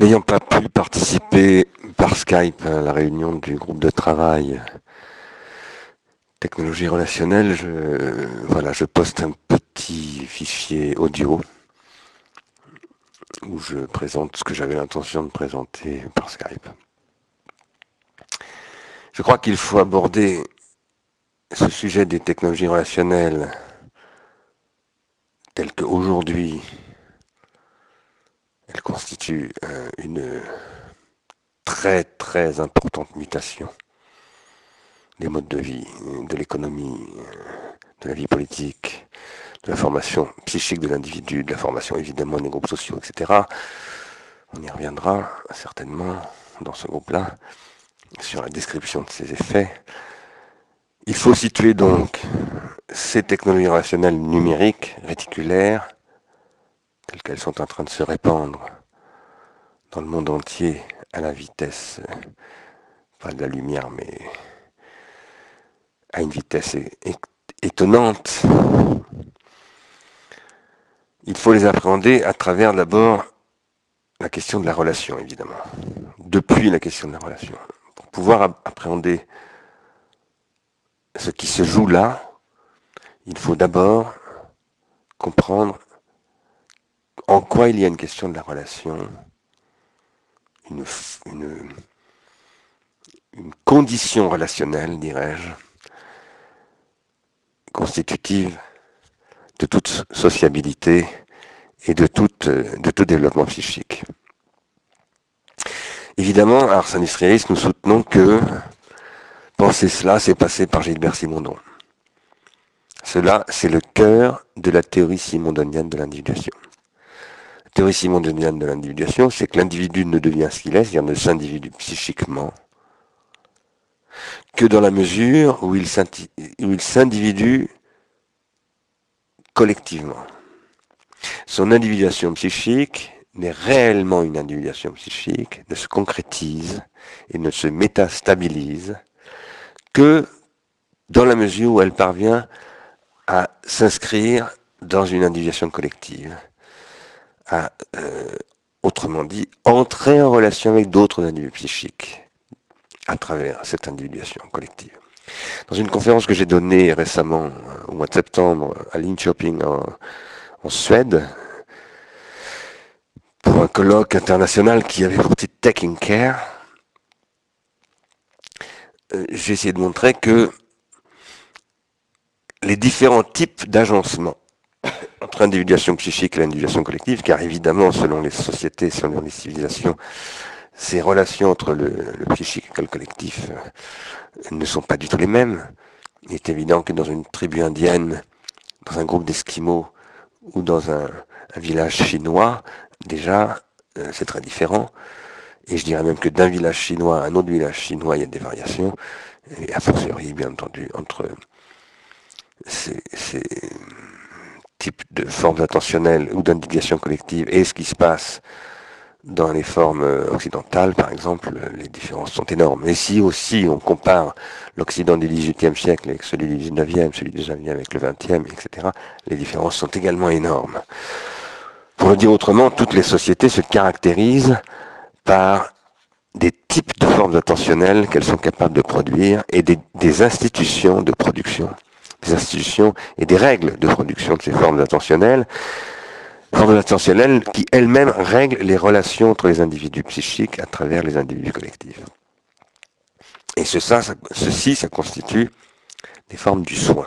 N'ayant pas pu participer par Skype à la réunion du groupe de travail technologie relationnelle, je, poste un petit fichier audio où je présente ce que j'avais l'intention de présenter par Skype. Je crois qu'il faut aborder ce sujet des technologies relationnelles tel qu'aujourd'hui elle constitue euh, une très très importante mutation des modes de vie, de l'économie, de la vie politique, de la formation psychique de l'individu, de la formation évidemment des groupes sociaux, etc. On y reviendra certainement dans ce groupe-là sur la description de ces effets. Il faut situer donc ces technologies rationnelles numériques, réticulaires, telles qu'elles sont en train de se répandre dans le monde entier à la vitesse, pas de la lumière, mais à une vitesse étonnante. Il faut les appréhender à travers d'abord la question de la relation, évidemment. Depuis la question de la relation. Pour pouvoir appréhender ce qui se joue là, il faut d'abord comprendre en quoi il y a une question de la relation, une, condition relationnelle, dirais-je, constitutive de toute sociabilité et de tout développement psychique. Évidemment, à Ars Industrialis, nous soutenons que penser cela, c'est passer par Gilbert Simondon. Cela, c'est le cœur de la théorie simondonienne de l'individuation théorie simondonienne de l'individuation, c'est que l'individu ne devient ce qu'il est, c'est-à-dire ne s'individue psychiquement, que dans la mesure où il s'individue collectivement. Son individuation psychique n'est réellement une individuation psychique, ne se concrétise et ne se métastabilise que dans la mesure où elle parvient à s'inscrire dans une individuation collective à, euh, autrement dit, entrer en relation avec d'autres individus psychiques à travers cette individuation collective. Dans une conférence que j'ai donnée récemment, euh, au mois de septembre, à Linköping, en, en Suède, pour un colloque international qui avait pour titre Taking Care, euh, j'ai essayé de montrer que les différents types d'agencement entre individuation psychique et l'individuation collective, car évidemment, selon les sociétés, selon les civilisations, ces relations entre le, psychique et le collectif euh, ne sont pas du tout les mêmes. Il est évident que dans une tribu indienne, dans un groupe d'Esquimaux ou dans un, village chinois, déjà, euh, c'est très différent. Et je dirais même que d'un village chinois à un autre village chinois, il y a des variations. Et a fortiori, bien entendu, entre ces, ces type de formes attentionnelles ou d'individuation collective et ce qui se passe dans les formes euh, occidentales, par exemple, les différences sont énormes. Et si aussi on compare l'Occident du XVIIIe siècle avec celui du XIXe, celui du XIXe avec le XXe, etc., les différences sont également énormes. Pour le dire autrement, toutes les sociétés se caractérisent par des types de formes attentionnelles qu'elles sont capables de produire et des institutions de production des institutions et des règles de production de ces formes attentionnelles, formes attentionnelles qui elles-mêmes règlent les relations entre les individus psychiques à travers les individus collectifs. Et ceci, ça constitue des formes du soin.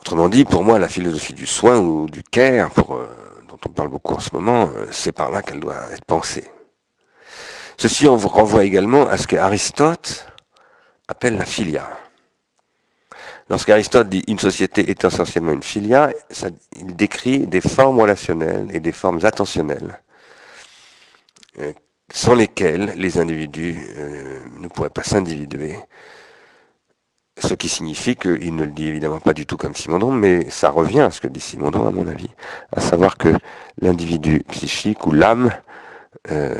Autrement dit, pour moi, la philosophie du soin ou du care, euh, dont on parle beaucoup en ce moment, euh, c'est par là qu'elle doit être pensée. Ceci on renvoie également à ce qu'Aristote appelle la filia. Lorsqu'Aristote dit une société est essentiellement une filia, il décrit des formes relationnelles et des formes attentionnelles euh, sans lesquelles les individus euh, ne pourraient pas s'individuer. Ce qui signifie qu'il ne le dit évidemment pas du tout comme Simondon, mais ça revient à ce que dit Simondon à mon avis, à savoir que l'individu psychique ou l'âme, euh,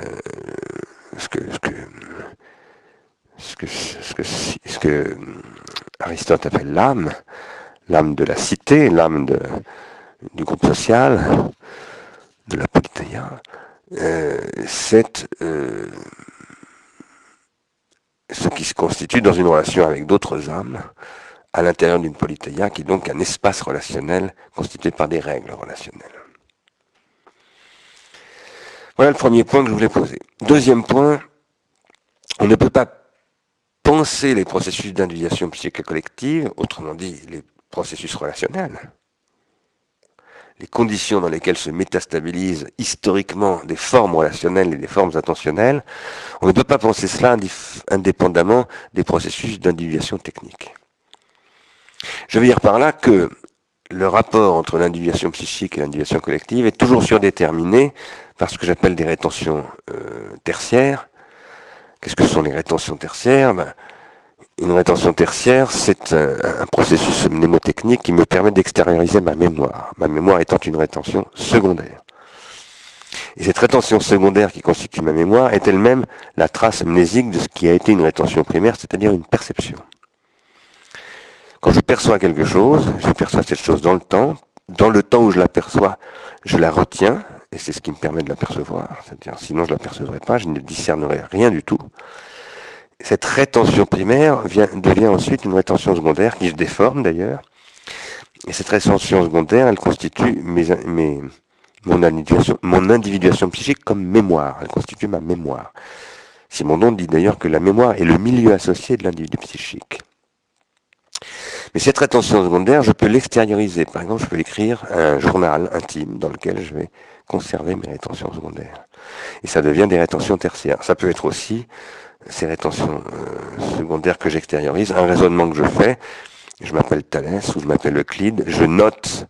ce que, ce que ce que, que Aristote appelle l'âme, l'âme de la cité, l'âme du groupe social, de la politeia, c'est ce qui se constitue dans une relation avec d'autres âmes à l'intérieur d'une polythéia, qui est donc un espace relationnel constitué par des règles relationnelles. Voilà le premier point que je voulais poser. Deuxième point, on ne peut pas penser les processus d'individuation psychique collective, autrement dit les processus relationnels, les conditions dans lesquelles se métastabilisent historiquement des formes relationnelles et des formes attentionnelles, on ne peut pas penser cela indépendamment des processus d'individuation technique. Je veux dire par là que le rapport entre l'individuation psychique et l'individuation collective est toujours surdéterminé par ce que j'appelle des rétentions euh, tertiaires. Qu'est-ce que sont les rétentions tertiaires? Ben, Une rétention tertiaire, c'est un, processus mnémotechnique qui me permet d'extérioriser ma mémoire, ma mémoire étant une rétention secondaire. Et cette rétention secondaire qui constitue ma mémoire est elle-même la trace amnésique de ce qui a été une rétention primaire, c'est-à-dire une perception. Quand je perçois quelque chose, je perçois cette chose dans le temps. Dans le temps où je la perçois, je la retiens, et c'est ce qui me permet de la percevoir. C'est-à-dire, sinon je ne la percevrais pas, je ne discernerais rien du tout. Cette rétention primaire devient ensuite une rétention secondaire qui se déforme d'ailleurs. Et cette rétention secondaire, elle constitue mon, individuation, mon individuation psychique comme mémoire. Elle constitue ma mémoire. Simondon dit d'ailleurs que la mémoire est le milieu associé de l'individu psychique. Mais cette rétention secondaire, je peux l'extérioriser. Par exemple, je peux écrire un journal intime dans lequel je vais conserver mes rétentions secondaires. Et ça devient des rétentions tertiaires. Ça peut être aussi ces rétentions euh, secondaires que j'extériorise, un raisonnement que je fais. Je m'appelle Thalès ou je m'appelle Euclide. Je note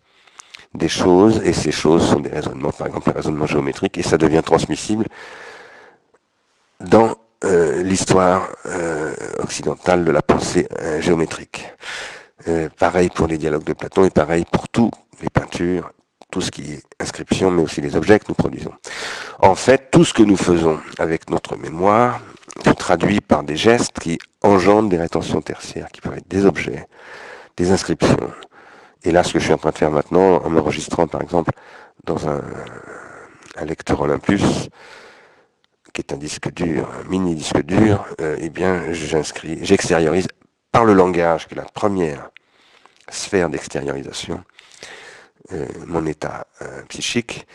des choses et ces choses sont des raisonnements, par exemple un raisonnement géométrique, et ça devient transmissible dans euh, l'histoire euh, occidentale de la pensée géométrique. Pareil pour les dialogues de Platon et pareil pour toutes les peintures, tout ce qui est inscription, mais aussi les objets que nous produisons. En fait, tout ce que nous faisons avec notre mémoire se traduit par des gestes qui engendrent des rétentions tertiaires, qui peuvent être des objets, des inscriptions. Et là, ce que je suis en train de faire maintenant, en m'enregistrant par exemple dans un, lecteur Olympus, qui est un disque dur, un mini disque dur, euh, eh bien, j'inscris, j'extériorise par le langage, qui est la première sphère d'extériorisation, mon état euh, psychique,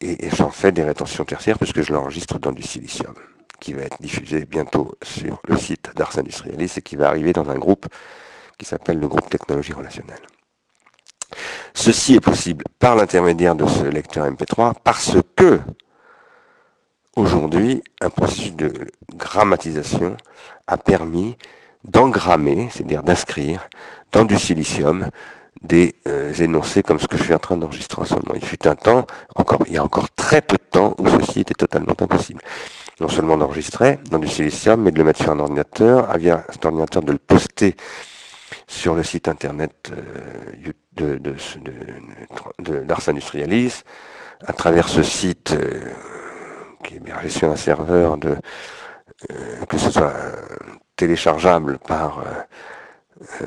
et, j'en fais des rétentions tertiaires puisque je l'enregistre dans du silicium, qui va être diffusé bientôt sur le site d'Ars Industrialis et qui va arriver dans un groupe qui s'appelle le groupe Technologie Relationnelle. Ceci est possible par l'intermédiaire de ce lecteur MP3 parce que aujourd'hui, un processus de grammatisation a permis d'engrammer, c'est-à-dire d'inscrire dans du silicium des euh, énoncés comme ce que je suis en train d'enregistrer en ce moment. Il fut un temps, encore, il y a encore très peu de temps où ceci était totalement impossible. Non seulement d'enregistrer dans du silicium, mais de le mettre sur un ordinateur, via cet ordinateur de le poster sur le site internet euh, de, de, de, Industrialis, à travers ce site euh, qui est hébergé sur un serveur de que ce soit téléchargeable par euh,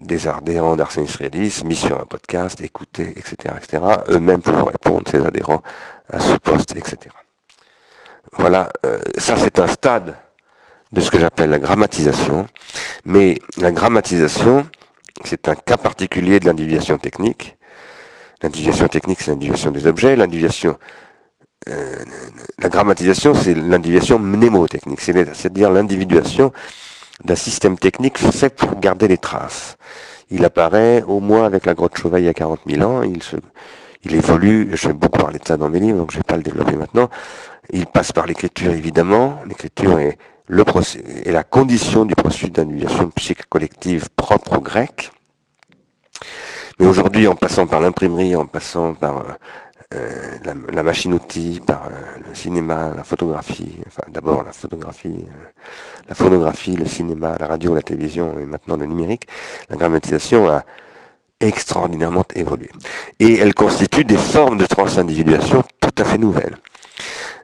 des adhérents d'Arsène Israélis, mis sur un podcast, écoutés, etc., etc. Eux-mêmes pour répondre, ces adhérents, à ce poste, etc. Voilà, euh, ça c'est un stade de ce que j'appelle la grammatisation. Mais la grammatisation, c'est un cas particulier de l'individuation technique. L'individuation technique, c'est l'individuation des objets. L'individuation euh, la grammatisation, c'est l'individuation mnémotechnique, c'est-à-dire l'individuation d'un système technique fait pour garder les traces. Il apparaît au moins avec la grotte Chauveil il y a 40 000 ans, il, se, il évolue, je vais beaucoup parler de ça dans mes livres, donc je ne vais pas le développer maintenant. Il passe par l'écriture évidemment, l'écriture est, le est la condition du processus d'individuation psychique collective propre au grec. Mais aujourd'hui, en passant par l'imprimerie, en passant par euh, euh, la, machine-outil, par euh, le cinéma, la photographie, enfin d'abord la photographie, euh, la photographie, le cinéma, la radio, la télévision et maintenant le numérique, la grammatisation a extraordinairement évolué. Et elle constitue des formes de transindividuation tout à fait nouvelles.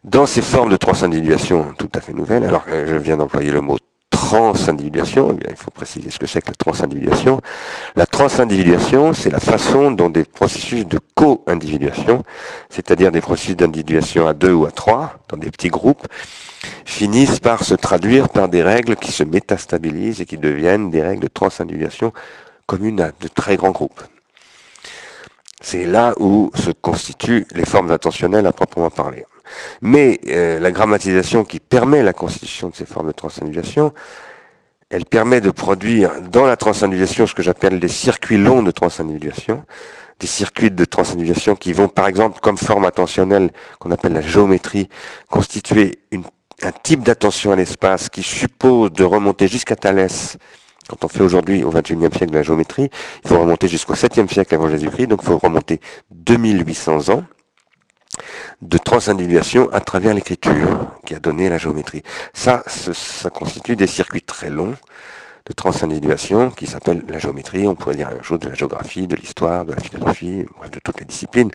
Dans ces formes de transindividuation tout à fait nouvelles, alors je viens d'employer le mot transindividuation, eh il faut préciser ce que c'est que la transindividuation. La transindividuation, c'est la façon dont des processus de co-individuation, c'est-à-dire des processus d'individuation à deux ou à trois, dans des petits groupes, finissent par se traduire par des règles qui se métastabilisent et qui deviennent des règles de transindividuation communes à de très grands groupes. C'est là où se constituent les formes attentionnelles à proprement parler. Mais euh, la grammatisation qui permet la constitution de ces formes de transindividuation, elle permet de produire dans la transindividuation ce que j'appelle des circuits longs de transindividuation, des circuits de transindividuation qui vont par exemple comme forme attentionnelle qu'on appelle la géométrie constituer un type d'attention à l'espace qui suppose de remonter jusqu'à Thalès. Quand on fait aujourd'hui au XXIe siècle de la géométrie, il faut remonter jusqu'au 7e siècle avant Jésus-Christ, donc il faut remonter 2800 ans de transindividuation à travers l'écriture qui a donné la géométrie. Ça, ça constitue des circuits très longs de transindividuation qui s'appellent la géométrie. On pourrait dire la même chose de la géographie, de l'histoire, de la philosophie, de toutes les disciplines.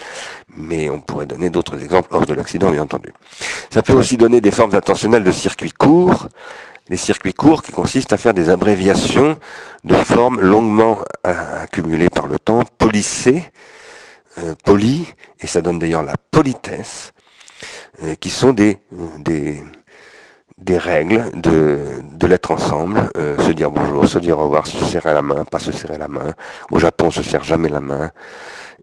Mais on pourrait donner d'autres exemples hors de l'accident, bien entendu. Ça peut aussi donner des formes attentionnelles de circuits courts, des circuits courts qui consistent à faire des abréviations de formes longuement accumulées par le temps, polissées, euh, polies, et ça donne d'ailleurs la politesse, euh, qui sont des, des, des règles de, de l'être ensemble, euh, se dire bonjour, se dire au revoir, se serrer la main, pas se serrer la main. Au Japon, on se serre jamais la main,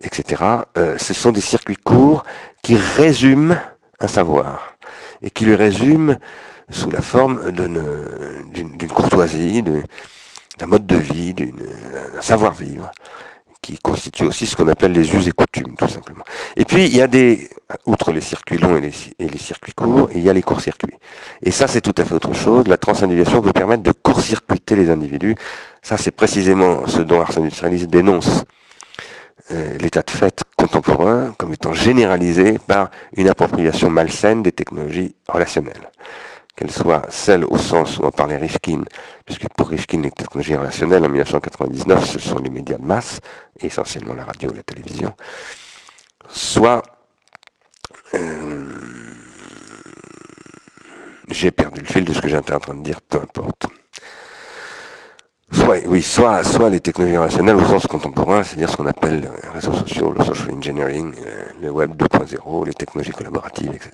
etc. ce sont des circuits courts qui résument un savoir et qui le résument sous la forme d'une courtoisie, d'un mode de vie, d'un savoir-vivre, qui constitue aussi ce qu'on appelle les us et coutumes, tout simplement. Et puis, il y a des, outre les circuits longs et les, circuits courts, il y a les courts-circuits. Et ça, c'est tout à fait autre chose. La transindividuation peut permettre de court-circuiter les individus. Ça, c'est précisément ce dont Arsène dénonce euh, l'état de fait contemporain comme étant généralisé par une appropriation malsaine des technologies relationnelles qu'elle soit celle au sens où on parlait Rifkin, puisque pour Rifkin, les technologies relationnelles en 1999, ce sont les médias de masse, essentiellement la radio et la télévision, soit euh, j'ai perdu le fil de ce que j'étais en train de dire, peu importe. Soit, oui, soit, soit les technologies relationnelles au sens contemporain, c'est-à-dire ce qu'on appelle les réseaux sociaux, le social engineering, euh, le web 2.0, les technologies collaboratives, etc.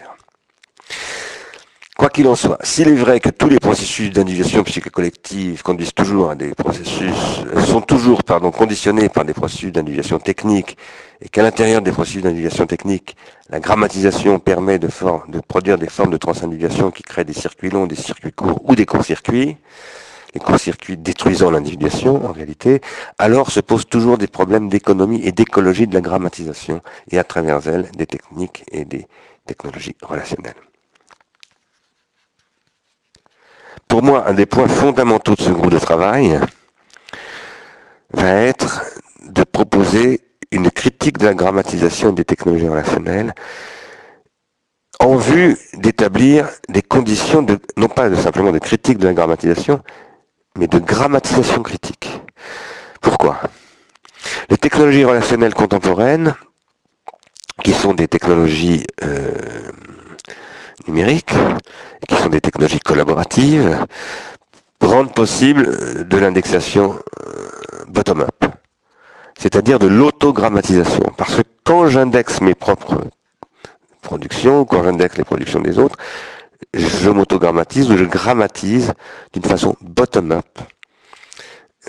Quoi qu'il en soit, s'il est vrai que tous les processus d'individuation collective conduisent toujours à des processus, euh, sont toujours, pardon, conditionnés par des processus d'individuation technique, et qu'à l'intérieur des processus d'individuation technique, la grammatisation permet de, de produire des formes de transindividuation qui créent des circuits longs, des circuits courts ou des courts-circuits, les courts-circuits détruisant l'individuation en réalité, alors se posent toujours des problèmes d'économie et d'écologie de la grammatisation, et à travers elle, des techniques et des technologies relationnelles. Pour moi, un des points fondamentaux de ce groupe de travail va être de proposer une critique de la grammatisation des technologies relationnelles en vue d'établir des conditions de, non pas de, simplement de critique de la grammatisation, mais de grammatisation critique. Pourquoi? Les technologies relationnelles contemporaines, qui sont des technologies euh, numériques, qui sont des technologies collaboratives, rendent possible de l'indexation euh, bottom-up, c'est-à-dire de l'autogrammatisation. Parce que quand j'indexe mes propres productions, quand j'indexe les productions des autres, je m'autogrammatise ou je grammatise d'une façon bottom-up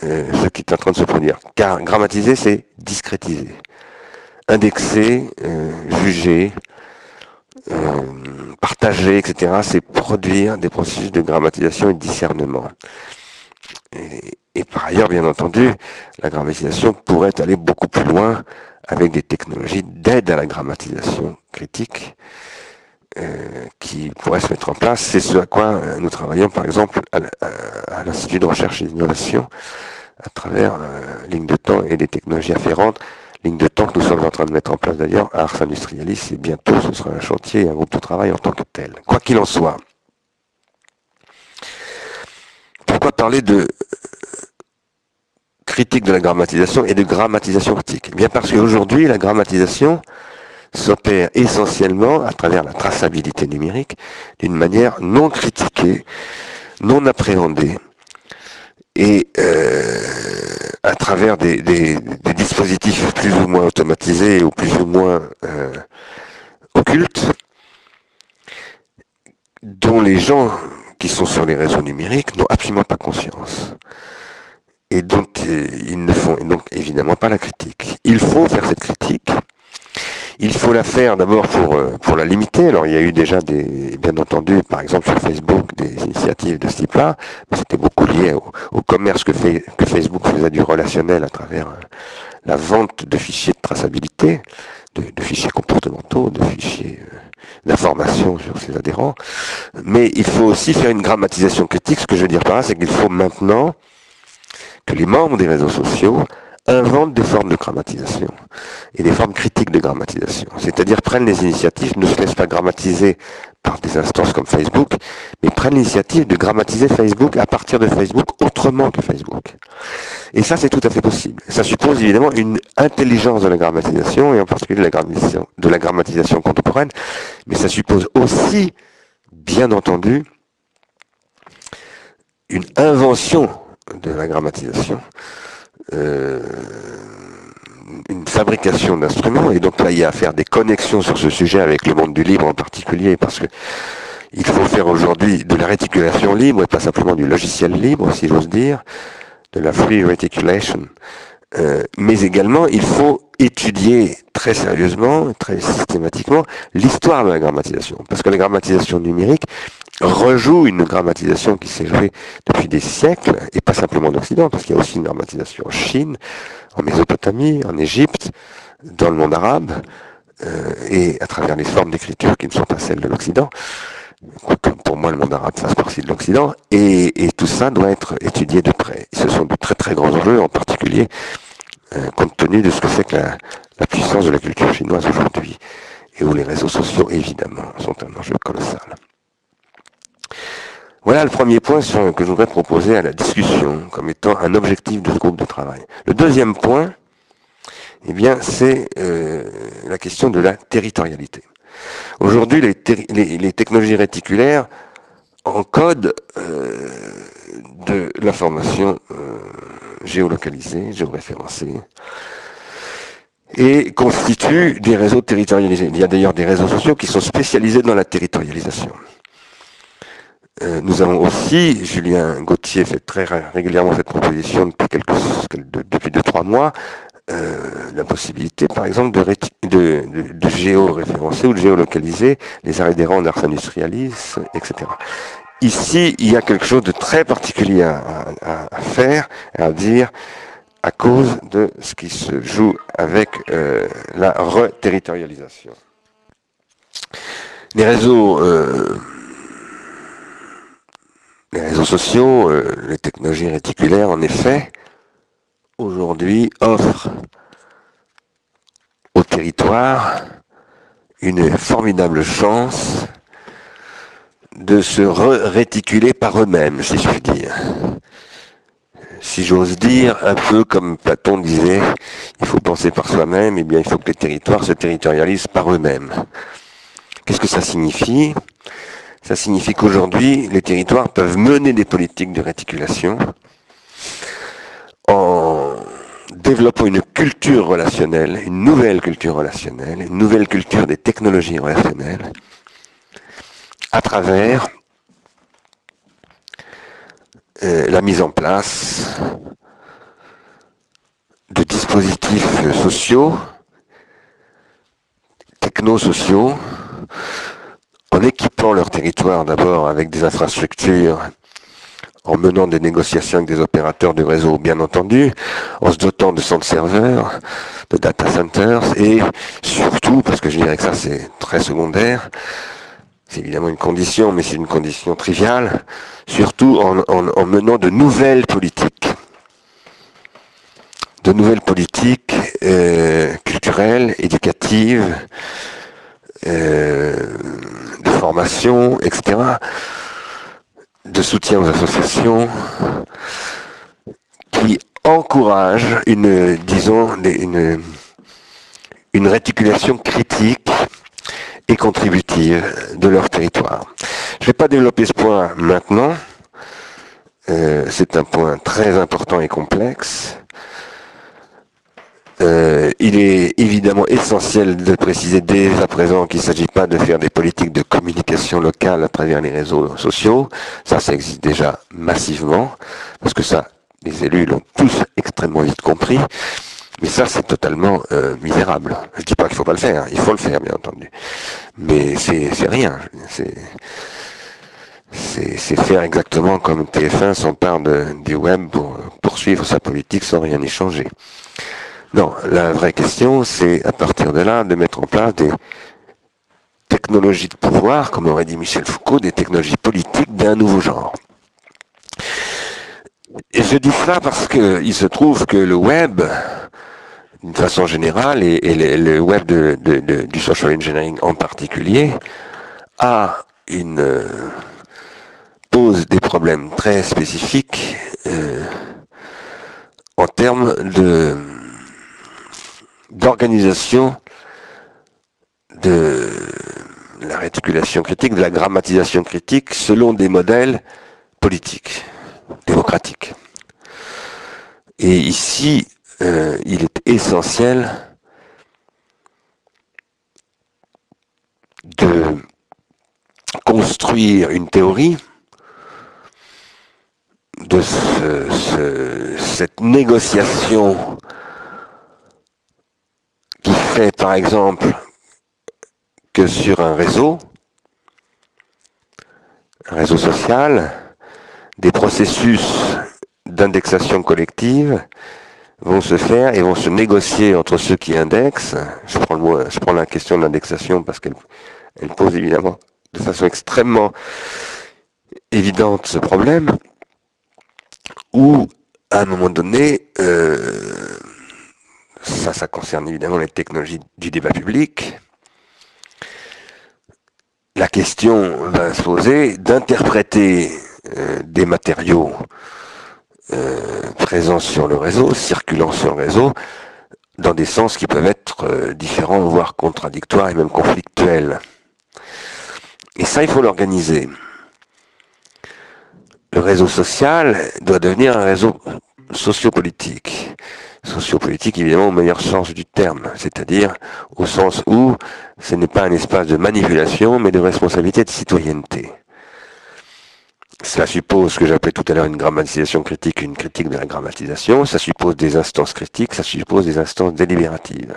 euh, ce qui est en train de se produire. Car grammatiser, c'est discrétiser. Indexer, euh, juger, euh, partager, etc., c'est produire des processus de grammatisation et de discernement. Et, par ailleurs, bien entendu, la grammatisation pourrait aller beaucoup plus loin avec des technologies d'aide à la grammatisation critique euh, qui pourraient se mettre en place. C'est ce à quoi nous travaillons, par exemple, à, l'Institut de recherche et d'innovation, à travers euh, ligne de temps et des technologies afférentes ligne de temps que nous sommes en train de mettre en place d'ailleurs à Ars Industrialis, et bientôt ce sera un chantier et un groupe de travail en tant que tel. Quoi qu'il en soit, pourquoi parler de critique de la grammatisation et de grammatisation critique? Eh Bien parce qu'aujourd'hui, la grammatisation s'opère essentiellement à travers la traçabilité numérique d'une manière non critiquée, non appréhendée, et euh, à travers des, dispositifs plus ou moins automatisés ou plus ou moins euh, occultes, dont les gens qui sont sur les réseaux numériques n'ont absolument pas conscience et dont euh, ils ne font donc évidemment pas la critique. Il faut faire cette critique. Il faut la faire d'abord pour, euh, pour la limiter. Alors il y a eu déjà des, bien entendu, par exemple sur Facebook, des initiatives de ce type-là, c'était beaucoup lié au, commerce que, Facebook faisait du relationnel à travers euh, la vente de fichiers de traçabilité, de, fichiers comportementaux, de fichiers d'informations sur ses adhérents. Mais il faut aussi faire une grammatisation critique. Ce que je veux dire par là, c'est qu'il faut maintenant que les membres des réseaux sociaux inventent des formes de grammatisation et des formes critiques de grammatisation. C'est-à-dire prennent les initiatives, ne se laissent pas grammatiser par des instances comme Facebook, mais prennent l'initiative de grammatiser Facebook à partir de Facebook autrement que Facebook. Et ça, c'est tout à fait possible. Ça suppose évidemment une intelligence de la grammatisation, et en particulier de la grammatisation, de la grammatisation contemporaine, mais ça suppose aussi, bien entendu, une invention de la grammatisation, euh, une fabrication d'instruments, et donc là il y a à faire des connexions sur ce sujet avec le monde du libre en particulier, parce que il faut faire aujourd'hui de la réticulation libre et pas simplement du logiciel libre, si j'ose dire, de la free reticulation. Euh, mais également, il faut étudier très sérieusement, très systématiquement, l'histoire de la grammatisation. Parce que la grammatisation numérique, rejoue une grammatisation qui s'est jouée depuis des siècles, et pas simplement en Occident, parce qu'il y a aussi une grammatisation en Chine, en Mésopotamie, en Égypte, dans le monde arabe, euh, et à travers les formes d'écriture qui ne sont pas celles de l'Occident, pour moi le monde arabe fasse partie de l'Occident, et, tout ça doit être étudié de près. ce sont de très très grands enjeux, en particulier euh, compte tenu de ce que c'est que la, la puissance de la culture chinoise aujourd'hui, et où les réseaux sociaux, évidemment, sont un enjeu colossal. Voilà le premier point que je voudrais proposer à la discussion comme étant un objectif de ce groupe de travail. Le deuxième point, eh bien, c'est euh, la question de la territorialité. Aujourd'hui, les, technologies réticulaires encodent euh, de l'information euh, géolocalisée, géoréférencée, et constituent des réseaux territorialisés. Il y a d'ailleurs des réseaux sociaux qui sont spécialisés dans la territorialisation. Euh, nous avons aussi, Julien Gauthier fait très régulièrement cette proposition depuis quelques, depuis deux trois mois, euh, la possibilité, par exemple, de, de, de, géoréférencer ou de géolocaliser les arrêts d'erreur d'Ars Industrialis, etc. Ici, il y a quelque chose de très particulier à, faire, à dire, à cause de ce qui se joue avec euh, la reterritorialisation. Les réseaux les réseaux sociaux, euh, les technologies réticulaires, en effet, aujourd'hui offrent au territoire une formidable chance de se réticuler par eux-mêmes, si je puis dire. Si j'ose dire, un peu comme Platon disait, il faut penser par soi-même, et eh bien il faut que les territoires se territorialisent par eux-mêmes. Qu'est-ce que ça signifie? Ça signifie qu'aujourd'hui, les territoires peuvent mener des politiques de réticulation en développant une culture relationnelle, une nouvelle culture relationnelle, une nouvelle culture des technologies relationnelles, à travers euh, la mise en place de dispositifs sociaux, technosociaux, en équipant leur territoire d'abord avec des infrastructures, en menant des négociations avec des opérateurs du réseau, bien entendu, en se dotant de centres serveurs, de data centers, et surtout, parce que je dirais que ça c'est très secondaire, c'est évidemment une condition, mais c'est une condition triviale, surtout en, menant de nouvelles politiques. De nouvelles politiques euh, culturelles, éducatives, euh, de formation, etc., de soutien aux associations, qui encouragent une, disons, une, une réticulation critique et contributive de leur territoire. Je ne vais pas développer ce point maintenant. euh, c'est un point très important et complexe. Euh, il est évidemment essentiel de préciser dès à présent qu'il ne s'agit pas de faire des politiques de communication locale à travers les réseaux sociaux. Ça, ça existe déjà massivement, parce que ça, les élus l'ont tous extrêmement vite compris. Mais ça, c'est totalement euh, misérable. Je dis pas qu'il faut pas le faire, il faut le faire, bien entendu. Mais c'est rien. C'est c'est faire exactement comme TF1 s'empare du web pour poursuivre sa politique sans rien y changer. Non, la vraie question, c'est à partir de là de mettre en place des technologies de pouvoir, comme aurait dit Michel Foucault, des technologies politiques d'un nouveau genre. Et je dis cela parce qu'il se trouve que le web, d'une façon générale, et, le, web du social engineering en particulier, a une pose des problèmes très spécifiques euh, en termes de d'organisation de la réticulation critique, de la grammatisation critique selon des modèles politiques, démocratiques. Et ici, euh, il est essentiel de construire une théorie de cette négociation par exemple que sur un réseau, un réseau social, des processus d'indexation collective vont se faire et vont se négocier entre ceux qui indexent. Je prends, la question de l'indexation parce qu'elle elle pose évidemment de façon extrêmement évidente ce problème où, à un moment donné, euh, ça, ça concerne évidemment les technologies du débat public, la question va se poser d'interpréter euh, des matériaux euh, présents sur le réseau, circulant sur le réseau, dans des sens qui peuvent être différents, voire contradictoires et même conflictuels. Et ça, il faut l'organiser le réseau social doit devenir un réseau sociopolitique. Sociopolitique, évidemment, au meilleur sens du terme, c'est-à-dire au sens où ce n'est pas un espace de manipulation, mais de responsabilité de citoyenneté. Cela suppose ce que j'appelais tout à l'heure une grammatisation critique, une critique de la grammatisation. Ça suppose des instances critiques, ça suppose des instances délibératives.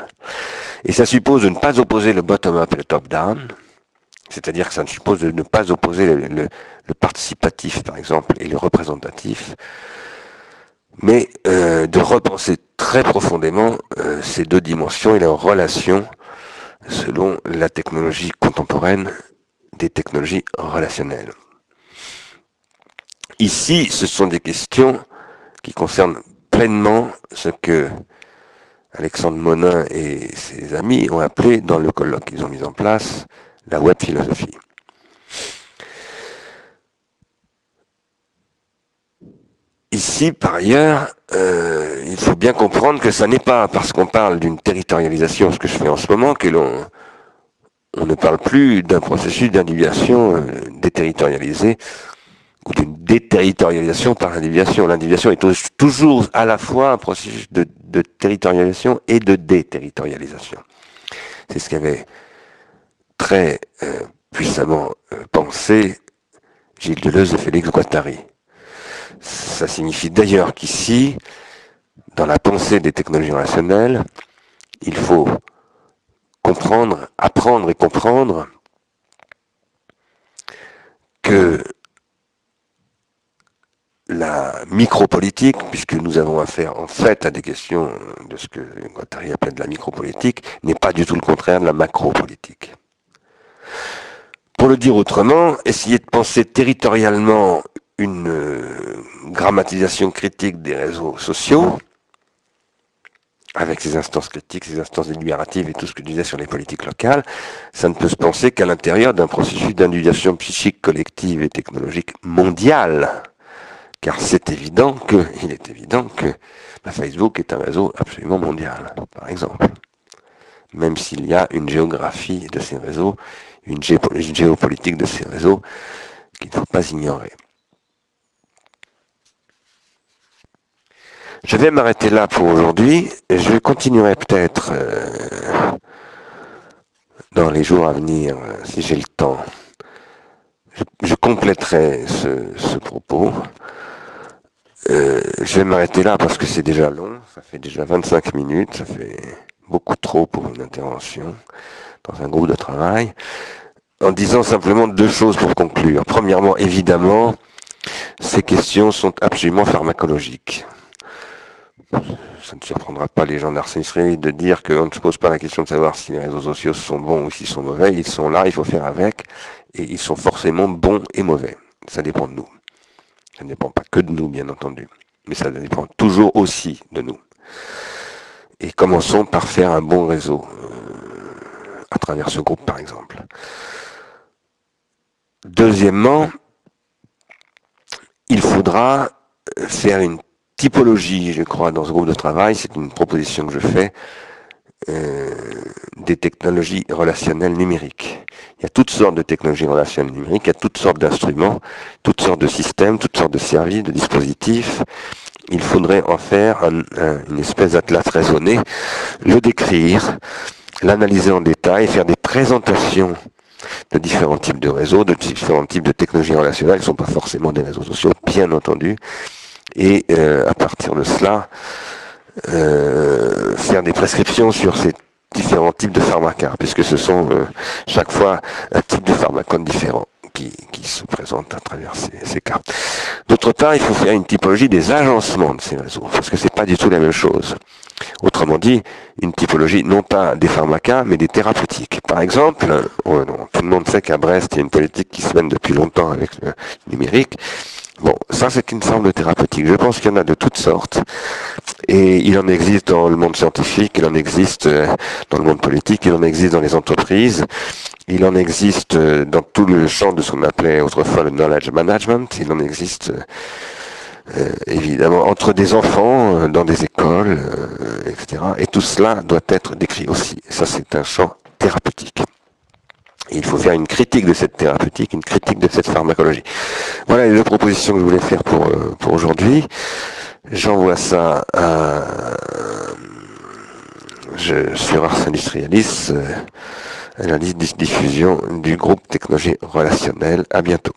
Et ça suppose de ne pas opposer le bottom-up et le top-down, c'est-à-dire que ça suppose de ne pas opposer le, participatif, par exemple, et le représentatif, mais euh, de repenser très profondément euh, ces deux dimensions et leurs relations selon la technologie contemporaine des technologies relationnelles. Ici, ce sont des questions qui concernent pleinement ce que Alexandre Monin et ses amis ont appelé dans le colloque qu'ils ont mis en place la web philosophie. Par ailleurs, euh, il faut bien comprendre que ça n'est pas parce qu'on parle d'une territorialisation, ce que je fais en ce moment, que l'on on ne parle plus d'un processus d'individuation euh, déterritorialisé ou d'une déterritorialisation par l'individuation. L'individuation est toujours à la fois un processus de, territorialisation et de déterritorialisation. C'est ce qu'avait très euh, puissamment pensé Gilles Deleuze et Félix Guattari. Ça signifie d'ailleurs qu'ici, dans la pensée des technologies rationnelles, il faut comprendre, apprendre et comprendre que la micropolitique, puisque nous avons affaire en fait à des questions de ce que Guattari appelle de la micropolitique, n'est pas du tout le contraire de la macropolitique. Pour le dire autrement, essayer de penser territorialement une euh, grammatisation critique des réseaux sociaux, avec ses instances critiques, ses instances délibératives et tout ce que je disais sur les politiques locales, ça ne peut se penser qu'à l'intérieur d'un processus d'individuation psychique collective et technologique mondiale. Car c'est évident que, il est évident que Facebook est un réseau absolument mondial, par exemple. Même s'il y a une géographie de ces réseaux une, géopolitique de ces réseaux qu'il ne faut pas ignorer. Je vais m'arrêter là pour aujourd'hui. Je continuerai peut-être euh, dans les jours à venir, euh, si j'ai le temps. Je, compléterai ce, propos. Euh, je vais m'arrêter là parce que c'est déjà long. Ça fait déjà 25 minutes. Ça fait beaucoup trop pour une intervention dans un groupe de travail. En disant simplement deux choses pour conclure. Premièrement, évidemment, ces questions sont absolument pharmacologiques ça ne surprendra pas les gens d'Arsenisterie de dire qu'on ne se pose pas la question de savoir si les réseaux sociaux sont bons ou s'ils sont mauvais. Ils sont là, il faut faire avec, et ils sont forcément bons et mauvais. Ça dépend de nous. Ça ne dépend pas que de nous, bien entendu, mais ça dépend toujours aussi de nous. Et commençons par faire un bon réseau, euh, à travers ce groupe par exemple. Deuxièmement, il faudra faire une typologie, je crois, dans ce groupe de travail, c'est une proposition que je fais, euh, des technologies relationnelles numériques. Il y a toutes sortes de technologies relationnelles numériques, il y a toutes sortes d'instruments, toutes sortes de systèmes, toutes sortes de services, de dispositifs. Il faudrait en faire une espèce d'atlas raisonné, le décrire, l'analyser en détail, faire des présentations de différents types de réseaux, de différents types de technologies relationnelles, qui ne sont pas forcément des réseaux sociaux, bien entendu, et euh, à partir de cela, euh, faire des prescriptions sur ces différents types de pharmacas, puisque ce sont euh, chaque fois un type de pharmacone différent qui, qui se présente à travers ces, ces cas. D'autre part, il faut faire une typologie des agencements de ces réseaux, parce que c'est pas du tout la même chose. Autrement dit, une typologie non pas des pharmacas, mais des thérapeutiques. Par exemple, tout le monde sait qu'à Brest, il y a une politique qui se mène depuis longtemps avec le numérique, Bon, ça c'est une forme de thérapeutique. Je pense qu'il y en a de toutes sortes. Et il en existe dans le monde scientifique, il en existe euh, dans le monde politique, il en existe dans les entreprises, il en existe euh, dans tout le champ de ce qu'on appelait autrefois le knowledge management, il en existe euh, évidemment entre des enfants, dans des écoles, etc. Et tout cela doit être décrit aussi. Ça c'est un champ thérapeutique il faut faire une critique de cette thérapeutique, une critique de cette pharmacologie. Voilà les deux propositions que je voulais faire pour, euh, pour aujourd'hui. J'envoie ça à, je, sur Ars Industrialis, euh, liste de diffusion du groupe technologie relationnelle. À bientôt.